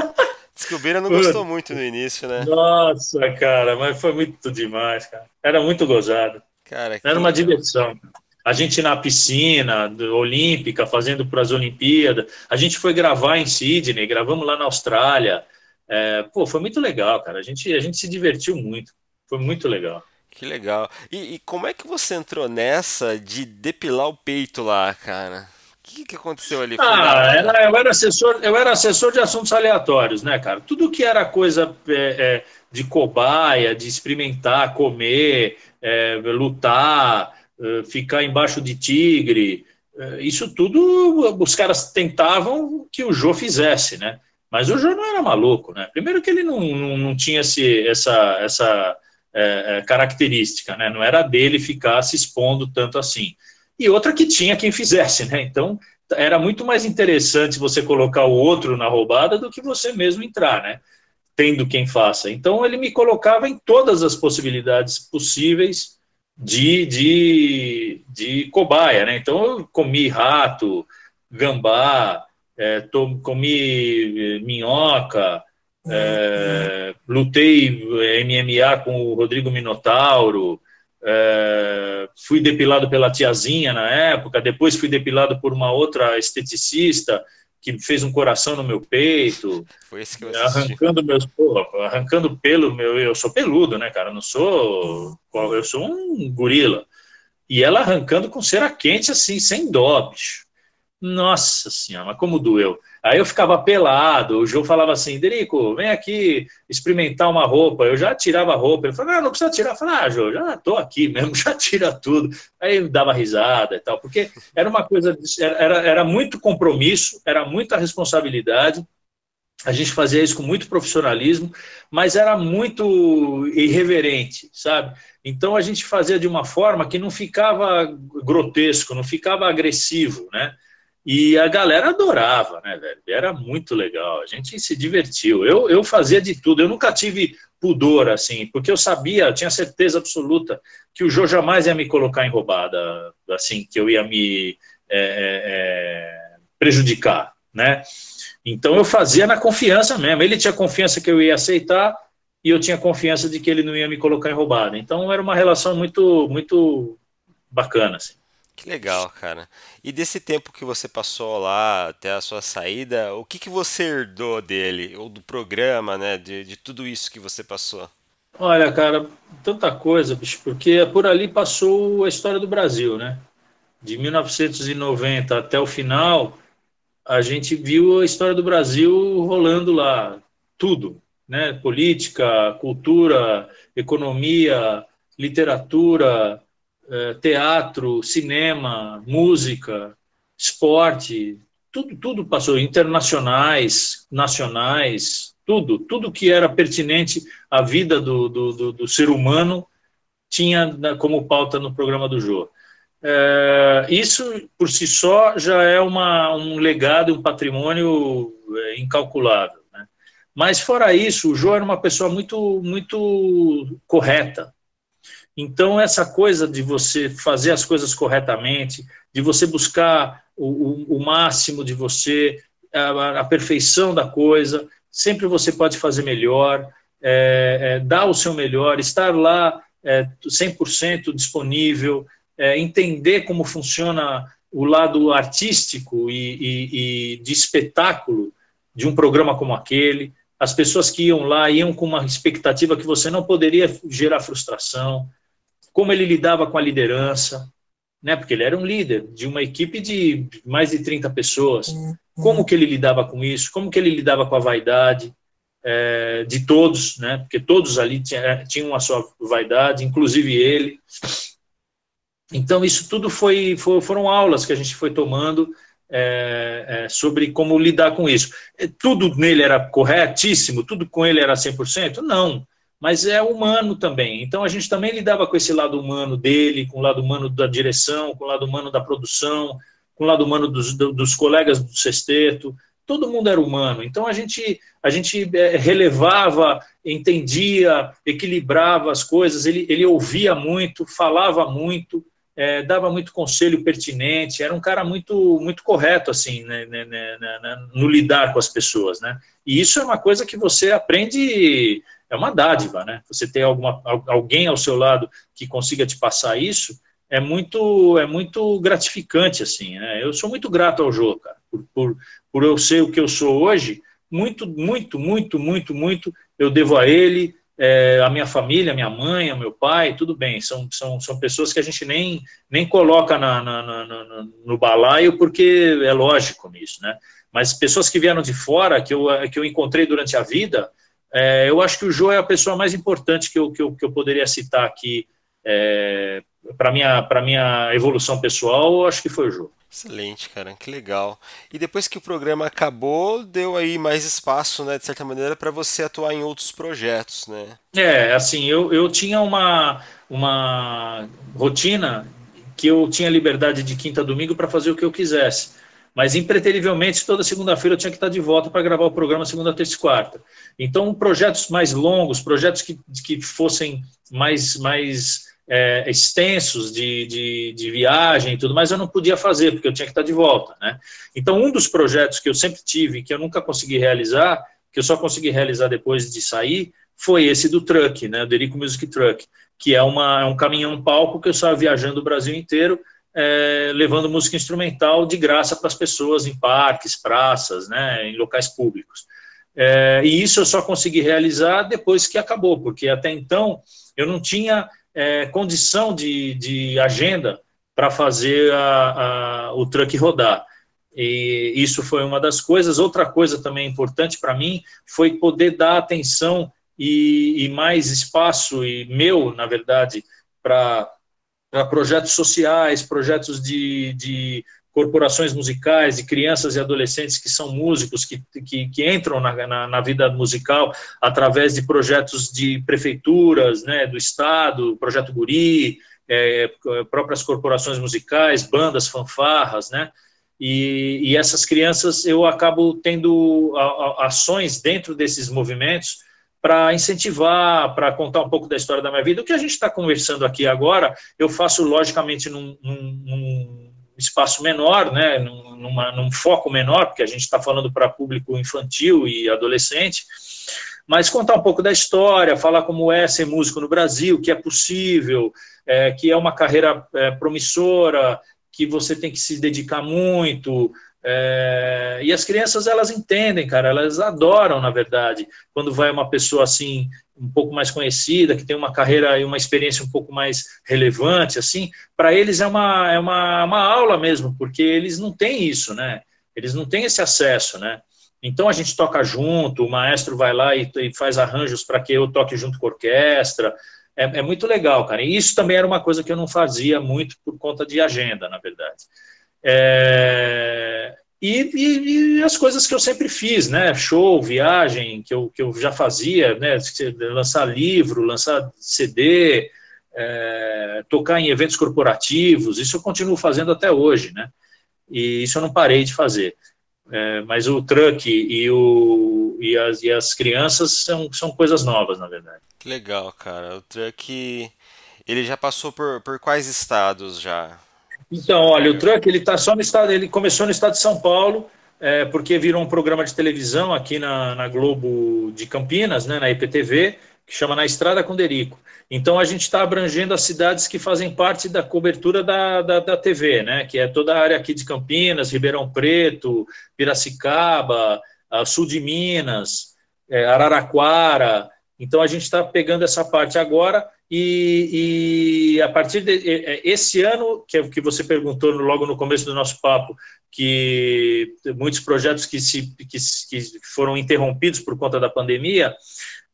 Speaker 1: Descobriram não gostou muito no início, né?
Speaker 2: Nossa, cara, mas foi muito demais, cara. Era muito gozado. Cara, Era uma diversão. A gente na piscina olímpica, fazendo para as Olimpíadas. A gente foi gravar em Sydney, gravamos lá na Austrália. É, pô, foi muito legal, cara. A gente, a gente se divertiu muito. Foi muito legal.
Speaker 1: Que legal. E, e como é que você entrou nessa de depilar o peito lá, cara? Que, que aconteceu ali?
Speaker 2: Ah, eu, era assessor, eu era assessor de assuntos aleatórios, né, cara? Tudo que era coisa é, é, de cobaia, de experimentar, comer, é, lutar, é, ficar embaixo de tigre. É, isso tudo os caras tentavam que o Jô fizesse, né? Mas o Jô não era maluco, né? Primeiro que ele não, não, não tinha esse, essa, essa é, é, característica, né? Não era dele ficar se expondo tanto assim. E outra que tinha quem fizesse, né? Então era muito mais interessante você colocar o outro na roubada do que você mesmo entrar, né? Tendo quem faça. Então ele me colocava em todas as possibilidades possíveis de, de, de cobaia, né? Então eu comi rato, gambá, é, to, comi minhoca, é, lutei MMA com o Rodrigo Minotauro, é, fui depilado pela tiazinha na época, depois fui depilado por uma outra esteticista que fez um coração no meu peito.
Speaker 1: Foi esse que eu
Speaker 2: assisti. Arrancando meus, pô, arrancando pelo meu, eu sou peludo, né, cara? Eu não sou, eu sou um gorila. E ela arrancando com cera quente assim, sem dó, bicho. Nossa senhora, como doeu. Aí eu ficava pelado, o João falava assim, Derico, vem aqui experimentar uma roupa. Eu já tirava a roupa. Ele falou, não, não precisa tirar. Eu falei, ah, João, já tô aqui mesmo, já tira tudo. Aí dava risada e tal, porque era uma coisa, era, era muito compromisso, era muita responsabilidade. A gente fazia isso com muito profissionalismo, mas era muito irreverente, sabe? Então a gente fazia de uma forma que não ficava grotesco, não ficava agressivo, né? E a galera adorava, né, velho? Era muito legal, a gente se divertiu. Eu, eu fazia de tudo, eu nunca tive pudor, assim, porque eu sabia, eu tinha certeza absoluta que o Jô jamais ia me colocar em roubada, assim, que eu ia me é, é, é, prejudicar, né? Então eu fazia na confiança mesmo. Ele tinha confiança que eu ia aceitar e eu tinha confiança de que ele não ia me colocar em roubada. Então era uma relação muito, muito bacana, assim.
Speaker 1: Que legal, cara. E desse tempo que você passou lá até a sua saída, o que, que você herdou dele, ou do programa, né, de, de tudo isso que você passou?
Speaker 2: Olha, cara, tanta coisa, bicho, porque por ali passou a história do Brasil, né? De 1990 até o final, a gente viu a história do Brasil rolando lá, tudo, né? Política, cultura, economia, literatura, teatro, cinema, música, esporte, tudo, tudo passou, internacionais, nacionais, tudo, tudo que era pertinente à vida do, do, do, do ser humano tinha como pauta no programa do Jô. É, isso, por si só, já é uma, um legado, um patrimônio é, incalculável. Né? Mas, fora isso, o Jô era uma pessoa muito, muito correta, então, essa coisa de você fazer as coisas corretamente, de você buscar o, o, o máximo de você, a, a, perfeição da coisa, sempre você pode fazer melhor, é, é, dar o seu melhor, estar lá é, 100% disponível, é, entender como funciona o lado artístico e, e, e de espetáculo de um programa como aquele. As pessoas que iam lá iam com uma expectativa que você não poderia gerar frustração como ele lidava com a liderança, né? Porque ele era um líder de uma equipe de mais de 30 pessoas. Uhum. Como que ele lidava com isso? Como que ele lidava com a vaidade é, de todos, né? Porque todos ali é, tinham a sua vaidade, inclusive ele. Então isso tudo foi, foi foram aulas que a gente foi tomando é, é, sobre como lidar com isso. Tudo nele era corretíssimo, tudo com ele era 100%? Não mas é humano também. Então a gente também lidava com esse lado humano dele, com o lado humano da direção, com o lado humano da produção, com o lado humano dos, dos colegas do sexteto. Todo mundo era humano. Então a gente a gente é, relevava, entendia, equilibrava as coisas. Ele, ele ouvia muito, falava muito, é, dava muito conselho pertinente. Era um cara muito muito correto assim né, né, né, né no lidar com as pessoas, né? E isso é uma coisa que você aprende é uma dádiva, né? Você ter alguma, alguém ao seu lado que consiga te passar isso é muito é muito gratificante assim, né? Eu sou muito grato ao Jô, cara, por, por, por eu ser o que eu sou hoje, muito muito muito muito muito eu devo a ele, é, a minha família, a minha mãe, o meu pai, tudo bem, são, são, são pessoas que a gente nem, nem coloca na, na, na, no balaio porque é lógico nisso, né? Mas pessoas que vieram de fora, que eu, que eu encontrei durante a vida, É, eu acho que o Jô é a pessoa mais importante que eu, que eu, que eu poderia citar aqui é, para minha para minha evolução pessoal. Eu acho que foi o Jô.
Speaker 1: Excelente, cara, que legal. E depois que o programa acabou, deu aí mais espaço, né, de certa maneira, para você atuar em outros projetos, né?
Speaker 2: É, assim, eu, eu tinha uma, uma rotina que eu tinha liberdade de quinta a domingo para fazer o que eu quisesse. Mas, impreterivelmente, toda segunda-feira eu tinha que estar de volta para gravar o programa segunda, terça e quarta. Então, projetos mais longos, projetos que, que fossem mais, mais é, extensos de, de, de, viagem e tudo mais, eu não podia fazer, porque eu tinha que estar de volta. Né? Então, um dos projetos que eu sempre tive, que eu nunca consegui realizar, que eu só consegui realizar depois de sair, foi esse do Truck, né, o Derico Music Truck, que é, uma, é um caminhão-palco que eu estava viajando o Brasil inteiro, é, levando música instrumental de graça para as pessoas em parques, praças, né, em locais públicos. É, e isso eu só consegui realizar depois que acabou, porque até então eu não tinha é, condição de, de agenda para fazer a, a, o truck rodar. E isso foi uma das coisas. Outra coisa também importante para mim foi poder dar atenção e, e, mais espaço, e meu, na verdade, para projetos sociais, projetos de, de corporações musicais, de crianças e adolescentes que são músicos, que, que, que entram na, na, na, vida musical através de projetos de prefeituras, né, do Estado, Projeto Guri, é, próprias corporações musicais, bandas, fanfarras, né, e, e essas crianças eu acabo tendo ações dentro desses movimentos para incentivar, para contar um pouco da história da minha vida. O que a gente está conversando aqui agora, eu faço logicamente num, num, num espaço menor, né, numa, num foco menor, porque a gente está falando para público infantil e adolescente, mas contar um pouco da história, falar como é ser músico no Brasil, que é possível, é, que é uma carreira é, promissora, que você tem que se dedicar muito, é, e as crianças elas entendem, cara, elas adoram, na verdade, quando vai uma pessoa assim um pouco mais conhecida, que tem uma carreira e uma experiência um pouco mais relevante, assim, para eles é uma é uma, uma aula mesmo, porque eles não têm isso, né? Eles não têm esse acesso, né? Então a gente toca junto, o maestro vai lá e, e faz arranjos para que eu toque junto com a orquestra. É, é muito legal, cara. E isso também era uma coisa que eu não fazia muito por conta de agenda, na verdade. É, e, e, e, as coisas que eu sempre fiz, né? Show, viagem, que eu, que eu já fazia, né? Lançar livro, lançar CD, é, tocar em eventos corporativos, isso eu continuo fazendo até hoje, né? E isso eu não parei de fazer. É, mas o truck e, o, e, as, e as crianças são, são coisas novas, na verdade.
Speaker 1: Que legal, cara. O truck, ele já passou por, por quais estados já?
Speaker 2: Então, olha, o Truck ele tá só no estado, ele começou no estado de São Paulo, é, porque virou um programa de televisão aqui na, na, Globo de Campinas, né, na IPTV, que chama Na Estrada com Derico. Então a gente está abrangendo as cidades que fazem parte da cobertura da, da, da, TV, né, que é toda a área aqui de Campinas, Ribeirão Preto, Piracicaba, sul de Minas, é, Araraquara. Então a gente está pegando essa parte agora e, e, a partir de esse ano, que é o que você perguntou logo no começo do nosso papo, que muitos projetos que, se, que, que foram interrompidos por conta da pandemia,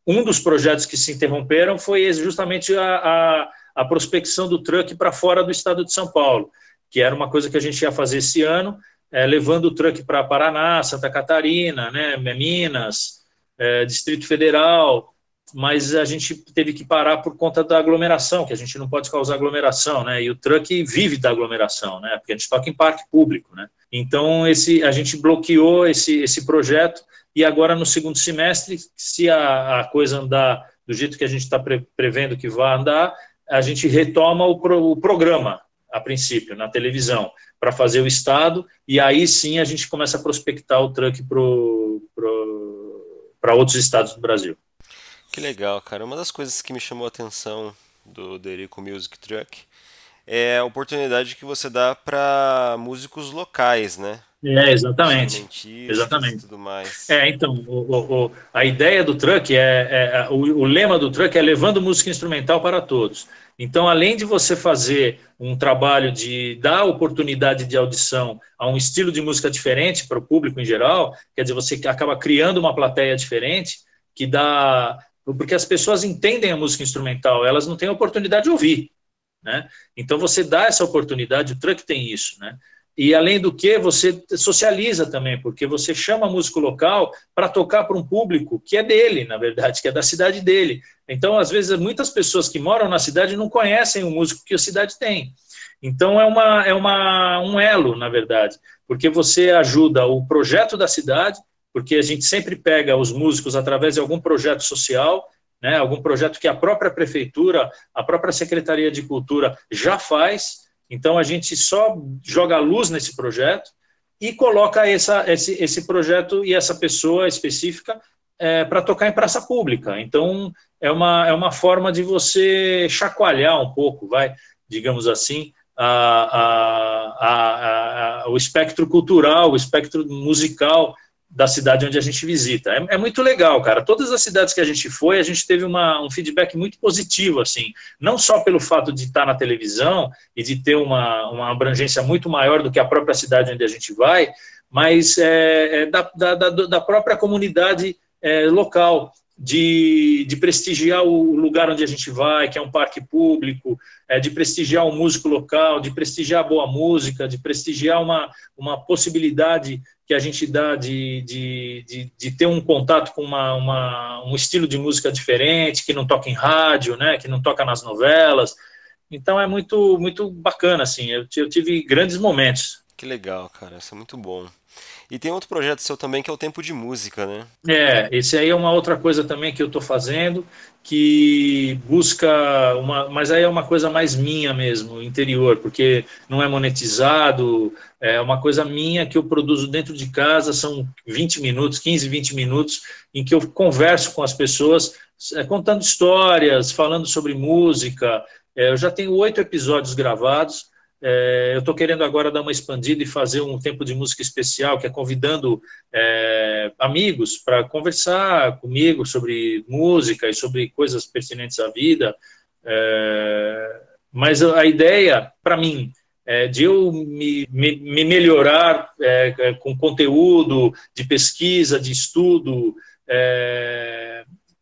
Speaker 2: um dos projetos que se interromperam foi justamente a, a, a prospecção do truck para fora do estado de São Paulo, que era uma coisa que a gente ia fazer esse ano, é, levando o truck para Paraná, Santa Catarina, né, Minas, é, Distrito Federal, mas a gente teve que parar por conta da aglomeração, que a gente não pode causar aglomeração, né? E o truck vive da aglomeração, né? Porque a gente toca em parque público, né? Então esse a gente bloqueou esse esse projeto e agora no segundo semestre, se a, a coisa andar do jeito que a gente está pre, prevendo que vai andar, a gente retoma o, pro, o programa a princípio na televisão para fazer o estado e aí sim a gente começa a prospectar o truck para outros estados do Brasil.
Speaker 1: Que legal, cara. Uma das coisas que me chamou a atenção do Derico Music Truck é a oportunidade que você dá para músicos locais, né?
Speaker 2: É, exatamente. Exatamente.
Speaker 1: tudo mais.
Speaker 2: É, então, o, o, a ideia do truck é, é o, o, lema do truck é levando música instrumental para todos. Então, além de você fazer um trabalho de dar oportunidade de audição a um estilo de música diferente para o público em geral, quer dizer, você acaba criando uma plateia diferente que dá. Porque as pessoas entendem a música instrumental, elas não têm a oportunidade de ouvir. Né? Então você dá essa oportunidade, o truck tem isso. Né? E além do que, você socializa também, porque você chama músico local para tocar para um público que é dele, na verdade, que é da cidade dele. Então, às vezes, muitas pessoas que moram na cidade não conhecem o músico que a cidade tem. Então, é, uma, é uma, um elo, na verdade, porque você ajuda o projeto da cidade, porque a gente sempre pega os músicos através de algum projeto social, né, algum projeto que a própria prefeitura, a própria Secretaria de Cultura já faz, então a gente só joga luz nesse projeto e coloca essa, esse, esse projeto e essa pessoa específica é, para tocar em praça pública. Então é uma, é uma forma de você chacoalhar um pouco, vai, digamos assim, a, a, a, o espectro cultural, o espectro musical da cidade onde a gente visita. É, é, muito legal, cara. Todas as cidades que a gente foi, a gente teve uma, um feedback muito positivo, assim. Não só pelo fato de estar na televisão e de ter uma, uma abrangência muito maior do que a própria cidade onde a gente vai, mas é, é da, da, da, própria comunidade é, local de, de, prestigiar o lugar onde a gente vai, que é um parque público, é, de prestigiar o músico local, de prestigiar boa música, de prestigiar uma, uma possibilidade que a gente dá de, de, de, de ter um contato com uma, uma, um estilo de música diferente, que não toca em rádio, né, que não toca nas novelas. Então é muito, muito bacana, assim, eu, eu tive grandes momentos.
Speaker 1: Que legal, cara, isso é muito bom. E tem outro projeto seu também que é o Tempo de Música, né?
Speaker 2: É, esse aí é uma outra coisa também que eu estou fazendo, que busca uma, mas aí é uma coisa mais minha mesmo, interior, porque não é monetizado, é uma coisa minha que eu produzo dentro de casa, são 20 minutos, 15, 20 minutos, em que eu converso com as pessoas, é, contando histórias, falando sobre música. É, eu já tenho oito episódios gravados, é, eu estou querendo agora dar uma expandida e fazer um tempo de música especial, que é convidando é, amigos para conversar comigo sobre música e sobre coisas pertinentes à vida. É, mas a ideia, para mim, é de eu me, me, me melhorar é, é, com conteúdo de pesquisa, de estudo,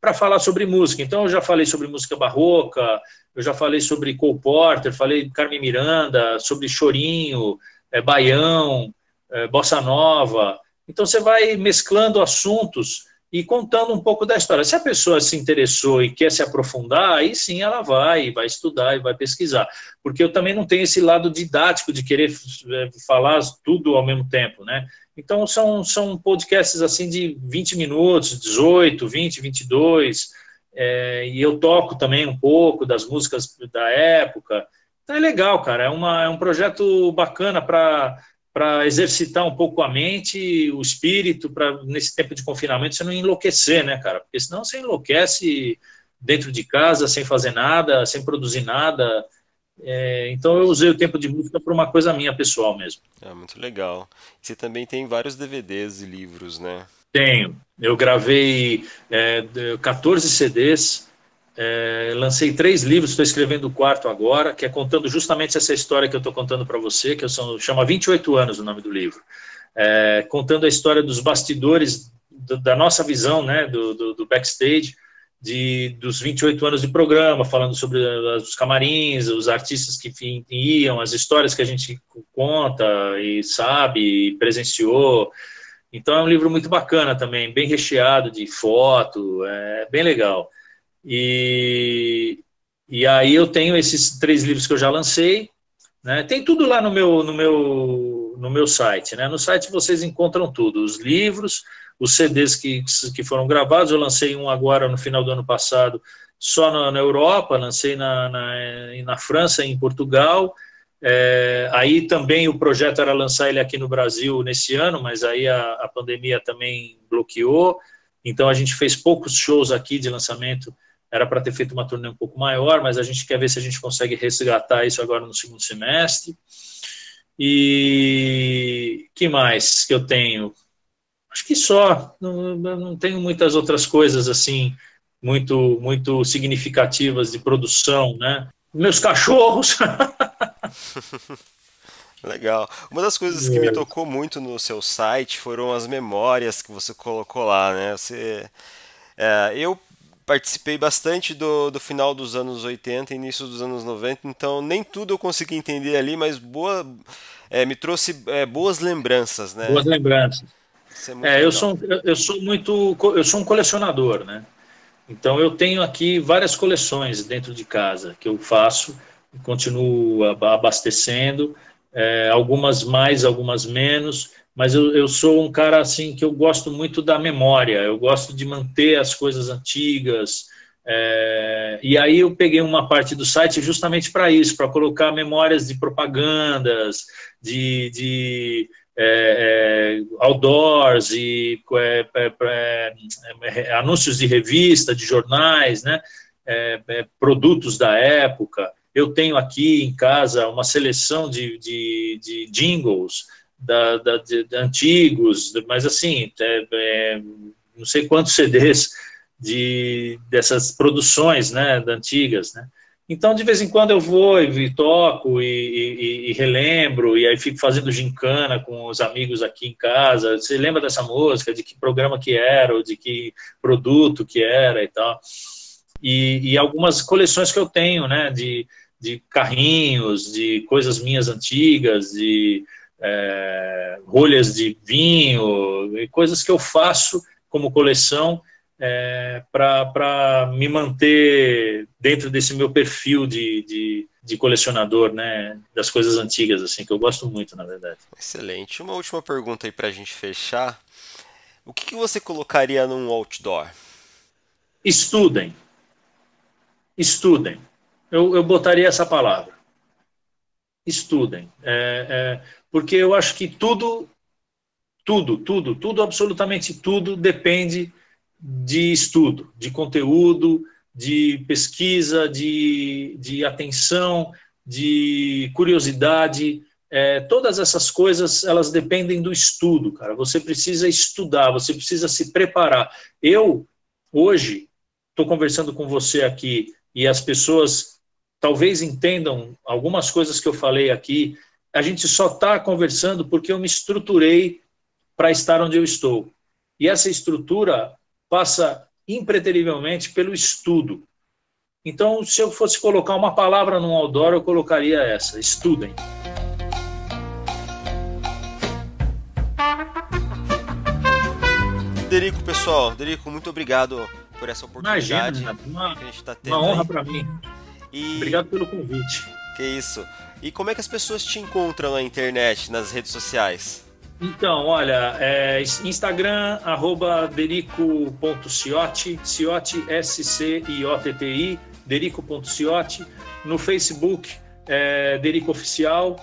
Speaker 2: para falar sobre música. Então, eu já falei sobre música barroca, eu já falei sobre Cole Porter, falei Carmen Miranda, sobre Chorinho, é, Baião, é, Bossa Nova. Então você vai mesclando assuntos e contando um pouco da história. Se a pessoa se interessou e quer se aprofundar, aí sim ela vai, vai estudar e vai pesquisar. Porque eu também não tenho esse lado didático de querer é, falar tudo ao mesmo tempo, né? Então são, são podcasts assim de 20 minutos, 18, 20, 22, é, e eu toco também um pouco das músicas da época. Então é legal, cara. É, uma, é um projeto bacana para exercitar um pouco a mente, o espírito, para nesse tempo de confinamento você não enlouquecer, né, cara? Porque senão você enlouquece dentro de casa, sem fazer nada, sem produzir nada. É, então eu usei o tempo de música para uma coisa minha pessoal mesmo.
Speaker 1: É muito legal. Você também tem vários DVDs e livros, né?
Speaker 2: Tenho. Eu gravei é, 14 CDs, é, lancei três livros, estou escrevendo o quarto agora, que é contando justamente essa história que eu estou contando para você, que eu sou, chama 28 anos o nome do livro. É, contando a história dos bastidores do, da nossa visão, né, do, do, do backstage, de, dos 28 anos de programa, falando sobre os camarins, os artistas que iam, as histórias que a gente conta e sabe, e presenciou. Então é um livro muito bacana também, bem recheado de foto, é bem legal. E, e aí eu tenho esses três livros que eu já lancei, né? Tem tudo lá no meu no meu no meu site, né? No site vocês encontram tudo, os livros, os CDs que, que foram gravados. Eu lancei um agora no final do ano passado, só na, na Europa, lancei na, na, na França, em Portugal é, aí também o projeto era lançar ele aqui no Brasil nesse ano, mas aí a, a, pandemia também bloqueou. Então a gente fez poucos shows aqui de lançamento. Era para ter feito uma turnê um pouco maior, mas a gente quer ver se a gente consegue resgatar isso agora no segundo semestre. E que mais que eu tenho? Acho que só. Não, não tenho muitas outras coisas assim muito muito significativas de produção, né? Meus cachorros.
Speaker 1: Legal. Uma das coisas que me é. tocou muito no seu site foram as memórias que você colocou lá, né? Você É, eu participei bastante do, do final dos anos 80 e início dos anos 90, então nem tudo eu consegui entender ali, mas boa, é, me trouxe é, boas lembranças, né?
Speaker 2: Boas lembranças. É, é eu sou eu sou muito eu sou um colecionador, né? Então eu tenho aqui várias coleções dentro de casa que eu faço continuo abastecendo, é, algumas mais, algumas menos, mas eu, eu sou um cara assim que eu gosto muito da memória, eu gosto de manter as coisas antigas. É, e aí eu peguei uma parte do site justamente para isso, para colocar memórias de propagandas, de, de é, é, outdoors e é, é, é, anúncios de revista, de jornais, né? produtos da época. Eu tenho aqui em casa uma seleção de, de, de jingles da, da, de, antigos, mas assim, não sei quantos CDs de, dessas produções né, antigas, né? Então, de vez em quando eu vou e toco e, e, e, relembro, e aí fico fazendo gincana com os amigos aqui em casa. Você lembra dessa música, de que programa que era, ou de que produto que era e tal. E, e algumas coleções que eu tenho, né, de, de carrinhos, de coisas minhas antigas, de é, rolhas de vinho, e coisas que eu faço como coleção é, para me manter dentro desse meu perfil de, de, de, colecionador, né, das coisas antigas, assim, que eu gosto muito, na verdade.
Speaker 1: Excelente. Uma última pergunta aí para a gente fechar. O que, que você colocaria num outdoor?
Speaker 2: Estudem. Estudem. Eu, eu botaria essa palavra. Estudem. É, é, porque eu acho que tudo, tudo, tudo, tudo, absolutamente tudo depende de estudo, de conteúdo, de pesquisa, de, de atenção, de curiosidade. É, todas essas coisas elas dependem do estudo, cara. Você precisa estudar, você precisa se preparar. Eu hoje estou conversando com você aqui e as pessoas talvez entendam algumas coisas que eu falei aqui. A gente só está conversando porque eu me estruturei para estar onde eu estou. E essa estrutura passa impreterivelmente pelo estudo. Então, se eu fosse colocar uma palavra no outdoor, eu colocaria essa: estudem.
Speaker 1: Derico, pessoal, Derico, muito obrigado por essa oportunidade
Speaker 2: Imagina, uma, que a gente está tendo. Uma honra para mim. E... Obrigado pelo convite.
Speaker 1: Que isso. E como é que as pessoas te encontram na internet, nas redes sociais?
Speaker 2: Então, olha, é, Instagram, arroba derico.ciotti, ciotti, S-C-I-O-T-T-I, derico.ciotti. No Facebook, é, Derico Oficial.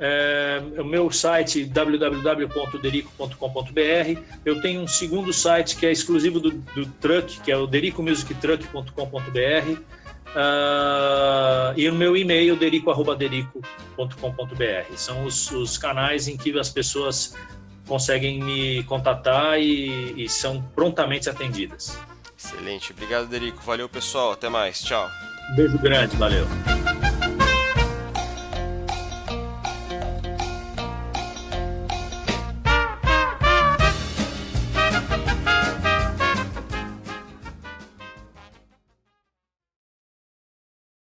Speaker 2: É, o meu site, www.derico.com.br. Eu tenho um segundo site que é exclusivo do, do Truck, que é o dericomusictruck.com.br. Uh, e o meu e-mail, derico.derico.com.br. São os, os, canais em que as pessoas conseguem me contatar e, e são prontamente atendidas.
Speaker 1: Excelente. Obrigado, Derico. Valeu, pessoal. Até mais. Tchau.
Speaker 2: beijo grande. Valeu.